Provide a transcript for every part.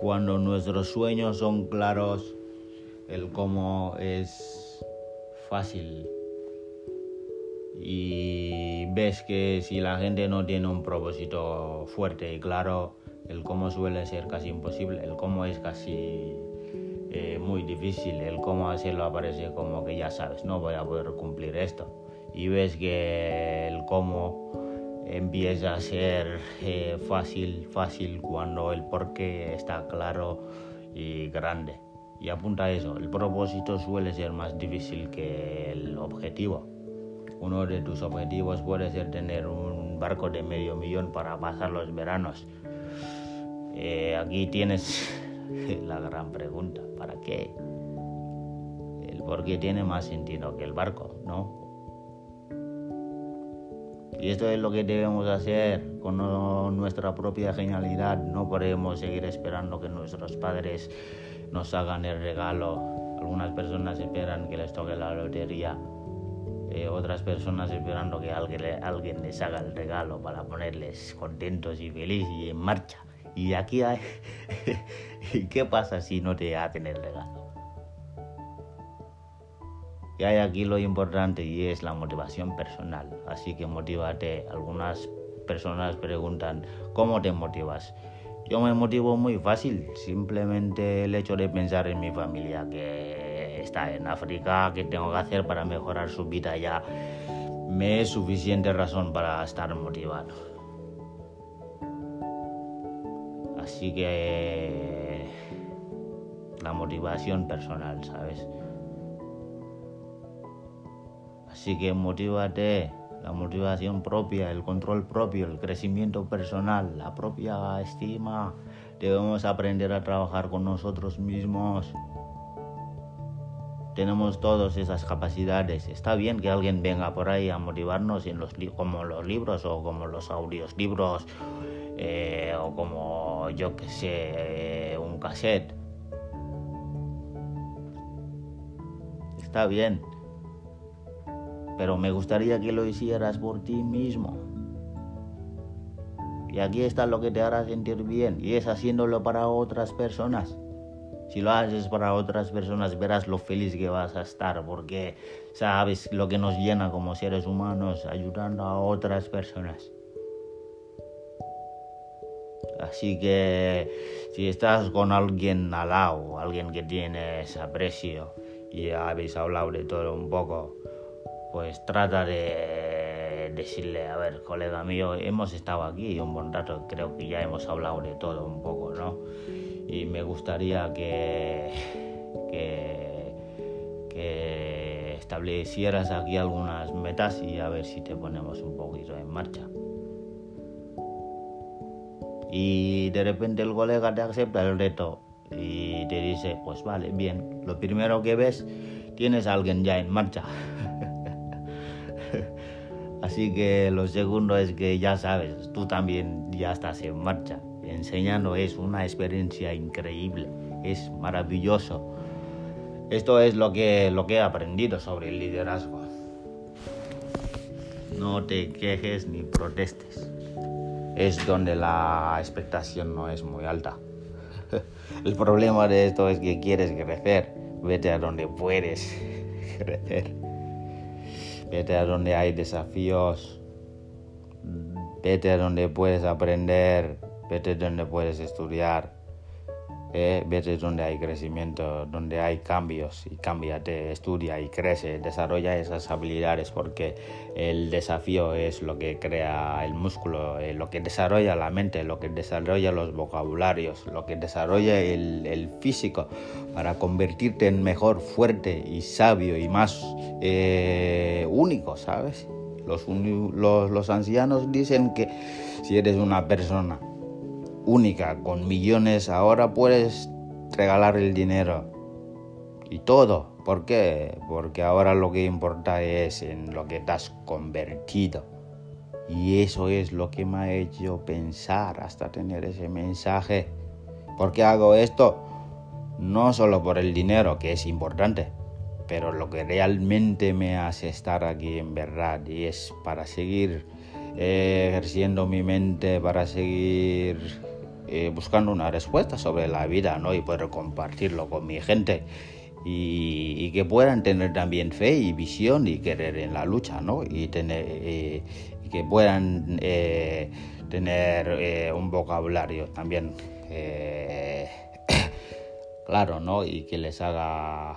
cuando nuestros sueños son claros, el cómo es fácil. Y ves que si la gente no tiene un propósito fuerte y claro, el cómo suele ser casi imposible, el cómo es casi eh, muy difícil, el cómo hacerlo aparece como que ya sabes, no voy a poder cumplir esto. Y ves que el cómo empieza a ser eh, fácil, fácil cuando el porqué está claro y grande. Y apunta a eso, el propósito suele ser más difícil que el objetivo. Uno de tus objetivos puede ser tener un barco de medio millón para pasar los veranos. Eh, aquí tienes la gran pregunta, ¿para qué? El porqué tiene más sentido que el barco, ¿no? Y esto es lo que debemos hacer con nuestra propia genialidad. No podemos seguir esperando que nuestros padres nos hagan el regalo. Algunas personas esperan que les toque la lotería. Eh, otras personas esperando que alguien, alguien les haga el regalo para ponerles contentos y felices y en marcha. Y aquí hay... ¿Qué pasa si no te hacen el regalo? Y hay aquí lo importante y es la motivación personal. Así que motívate. Algunas personas preguntan, ¿cómo te motivas? Yo me motivo muy fácil, simplemente el hecho de pensar en mi familia que está en África, que tengo que hacer para mejorar su vida ya, me es suficiente razón para estar motivado. Así que la motivación personal, ¿sabes? Así que motívate, la motivación propia, el control propio, el crecimiento personal, la propia estima. Debemos aprender a trabajar con nosotros mismos. Tenemos todas esas capacidades. Está bien que alguien venga por ahí a motivarnos en los como los libros o como los audios libros eh, o como yo que sé un cassette. Está bien pero me gustaría que lo hicieras por ti mismo. Y aquí está lo que te hará sentir bien, y es haciéndolo para otras personas. Si lo haces para otras personas, verás lo feliz que vas a estar, porque sabes lo que nos llena como seres humanos, ayudando a otras personas. Así que si estás con alguien al lado, alguien que tienes aprecio, y habéis hablado de todo un poco, pues trata de decirle, a ver, colega mío, hemos estado aquí un buen rato, creo que ya hemos hablado de todo un poco, ¿no? Y me gustaría que, que, establecieras aquí algunas metas y a ver si te ponemos un poquito en marcha. Y de repente el colega te acepta el reto y te dice, pues vale, bien, lo primero que ves, tienes a alguien ya en marcha. Así que lo segundo es que ya sabes, tú también ya estás en marcha. Enseñando es una experiencia increíble, es maravilloso. Esto es lo que, lo que he aprendido sobre el liderazgo. No te quejes ni protestes. Es donde la expectación no es muy alta. El problema de esto es que quieres crecer. Vete a donde puedes crecer. Vete a donde hay desafíos. Vete a donde puedes aprender. Vete a donde puedes estudiar. Eh, vete donde hay crecimiento, donde hay cambios y cámbiate, estudia y crece, desarrolla esas habilidades porque el desafío es lo que crea el músculo, eh, lo que desarrolla la mente, lo que desarrolla los vocabularios, lo que desarrolla el, físico para convertirte en mejor, fuerte y sabio y más eh, único, ¿sabes? Los, los, los ancianos dicen que si eres una persona única, con millones, ahora puedes regalar el dinero y todo. ¿Por qué? Porque ahora lo que importa es en lo que te has convertido. Y eso es lo que me ha hecho pensar hasta tener ese mensaje. ¿Por qué hago esto? No solo por el dinero, que es importante, pero lo que realmente me hace estar aquí en verdad y es para seguir eh, ejerciendo mi mente, para seguir eh, buscando una respuesta sobre la vida, ¿no? Y poder compartirlo con mi gente. Y, que puedan tener también fe y visión y querer en la lucha, ¿no? Y, eh, que puedan eh, tener un vocabulario también claro, ¿no? Y que les haga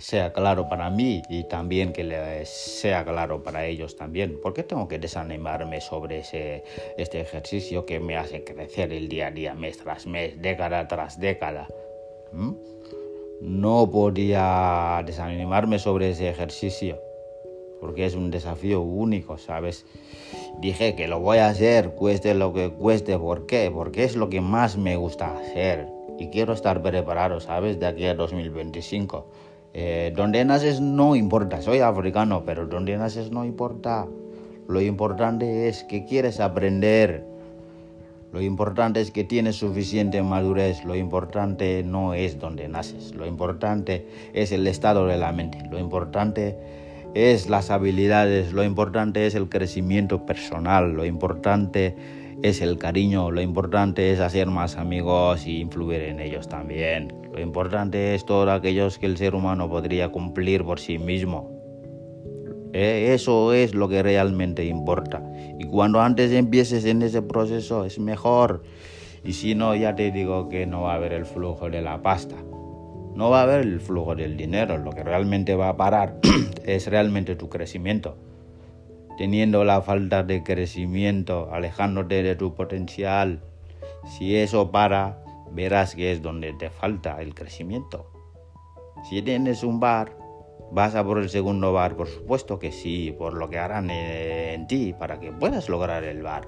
sea claro para mí y también que les sea claro para ellos también. ¿Por qué tengo que desanimarme sobre ese, este ejercicio que me hace crecer el día a día, mes tras mes, década tras década? ¿Mm? No podía desanimarme sobre ese ejercicio porque es un desafío único, ¿sabes? Dije que lo voy a hacer, cueste lo que cueste. ¿Por qué? Porque es lo que más me gusta hacer y quiero estar preparado, ¿sabes? De aquí a 2025. Eh, donde naces no importa, soy africano, pero donde naces no importa. Lo importante es que quieres aprender. Lo importante es que tienes suficiente madurez. Lo importante no es donde naces. Lo importante es el estado de la mente. Lo importante es las habilidades. Lo importante es el crecimiento personal. Lo importante es el cariño, lo importante es hacer más amigos y influir en ellos también. Lo importante es todo aquello que el ser humano podría cumplir por sí mismo. Eh, eso es lo que realmente importa. Y cuando antes empieces en ese proceso es mejor. Y si no, ya te digo que no va a haber el flujo de la pasta. No va a haber el flujo del dinero. Lo que realmente va a parar es realmente tu crecimiento teniendo la falta de crecimiento, alejándote de tu potencial. Si eso para, verás que es donde te falta el crecimiento. Si tienes un bar, ¿vas a por el segundo bar? Por supuesto que sí, por lo que harán en ti para que puedas lograr el bar.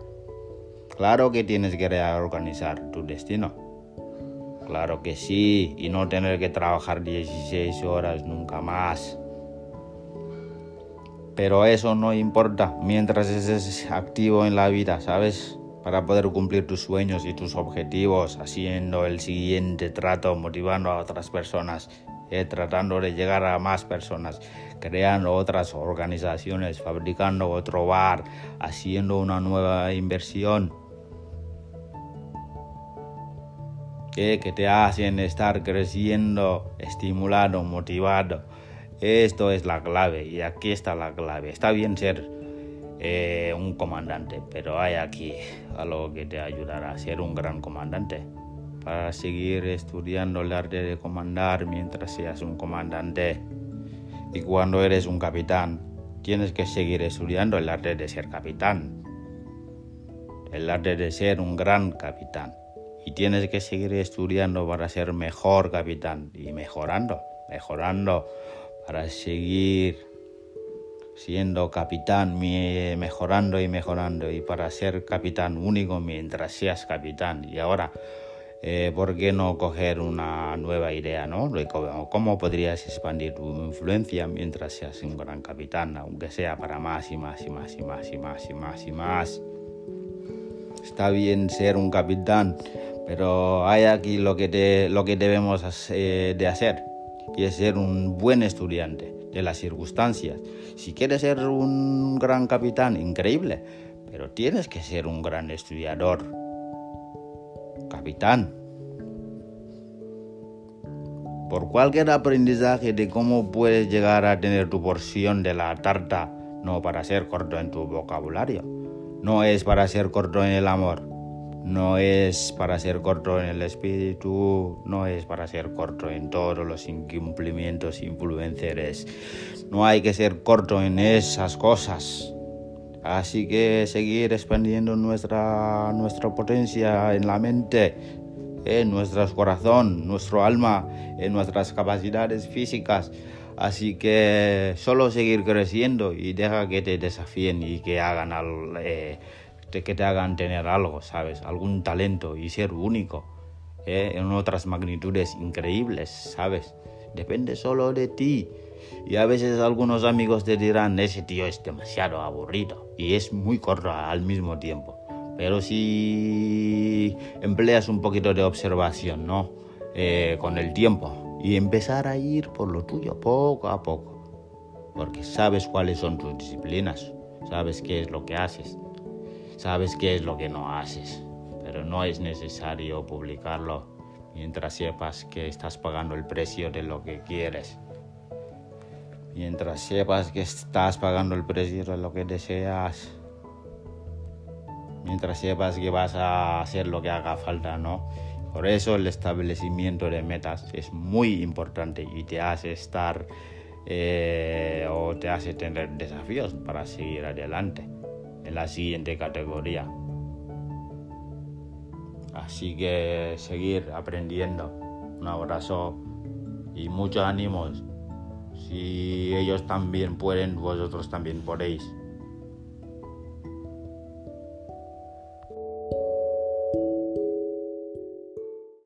Claro que tienes que reorganizar tu destino. Claro que sí, y no tener que trabajar 16 horas nunca más. Pero eso no importa mientras estés activo en la vida, ¿sabes? Para poder cumplir tus sueños y tus objetivos, haciendo el siguiente trato, motivando a otras personas, eh, tratando de llegar a más personas, creando otras organizaciones, fabricando otro bar, haciendo una nueva inversión. Eh, que te hacen estar creciendo, estimulado, motivado esto es la clave y aquí está la clave. Está bien ser eh, un comandante, pero hay aquí algo que te ayudará a ser un gran comandante. Para seguir estudiando el arte de comandar mientras seas un comandante. Y cuando eres un capitán, tienes que seguir estudiando el arte de ser capitán. El arte de ser un gran capitán. Y tienes que seguir estudiando para ser mejor capitán y mejorando, mejorando para seguir siendo capitán, mejorando y mejorando y para ser capitán único mientras seas capitán. Y ahora, eh, ¿por qué no coger una nueva idea? ¿no? ¿Cómo podrías expandir tu influencia mientras seas un gran capitán, aunque sea para más y más y más y más y más y más y más? Está bien ser un capitán, pero hay aquí lo que, lo que debemos de hacer y es ser un buen estudiante de las circunstancias. Si quieres ser un gran capitán, increíble, pero tienes que ser un gran estudiador. Capitán. Por cualquier aprendizaje de cómo puedes llegar a tener tu porción de la tarta, no para ser corto en tu vocabulario, no es para ser corto en el amor, no es para ser corto en el espíritu, no es para ser corto en todos los incumplimientos influencers. No hay que ser corto en esas cosas. Así que seguir expandiendo nuestra, nuestra potencia en la mente, en nuestro corazón, nuestro alma, en nuestras capacidades físicas. Así que solo seguir creciendo y deja que te desafíen y que hagan al, eh, que te hagan tener algo, ¿sabes? Algún talento y ser único ¿eh? en otras magnitudes increíbles, ¿sabes? Depende solo de ti. Y a veces algunos amigos te dirán, ese tío es demasiado aburrido y es muy corto al mismo tiempo. Pero si empleas un poquito de observación, ¿no? Eh, con el tiempo y empezar a ir por lo tuyo poco a poco. Porque sabes cuáles son tus disciplinas, sabes qué es lo que haces sabes qué es lo que no haces. pero no es necesario publicarlo mientras sepas que estás pagando el precio de lo que quieres. Mientras sepas que estás pagando el precio de lo que deseas. Mientras sepas que vas a hacer lo que haga falta, ¿no? Por eso el establecimiento de metas es muy importante y te hace estar eh, o te hace tener desafíos para seguir adelante en la siguiente categoría. Así que seguir aprendiendo. Un abrazo y muchos ánimos. Si ellos también pueden, vosotros también podéis.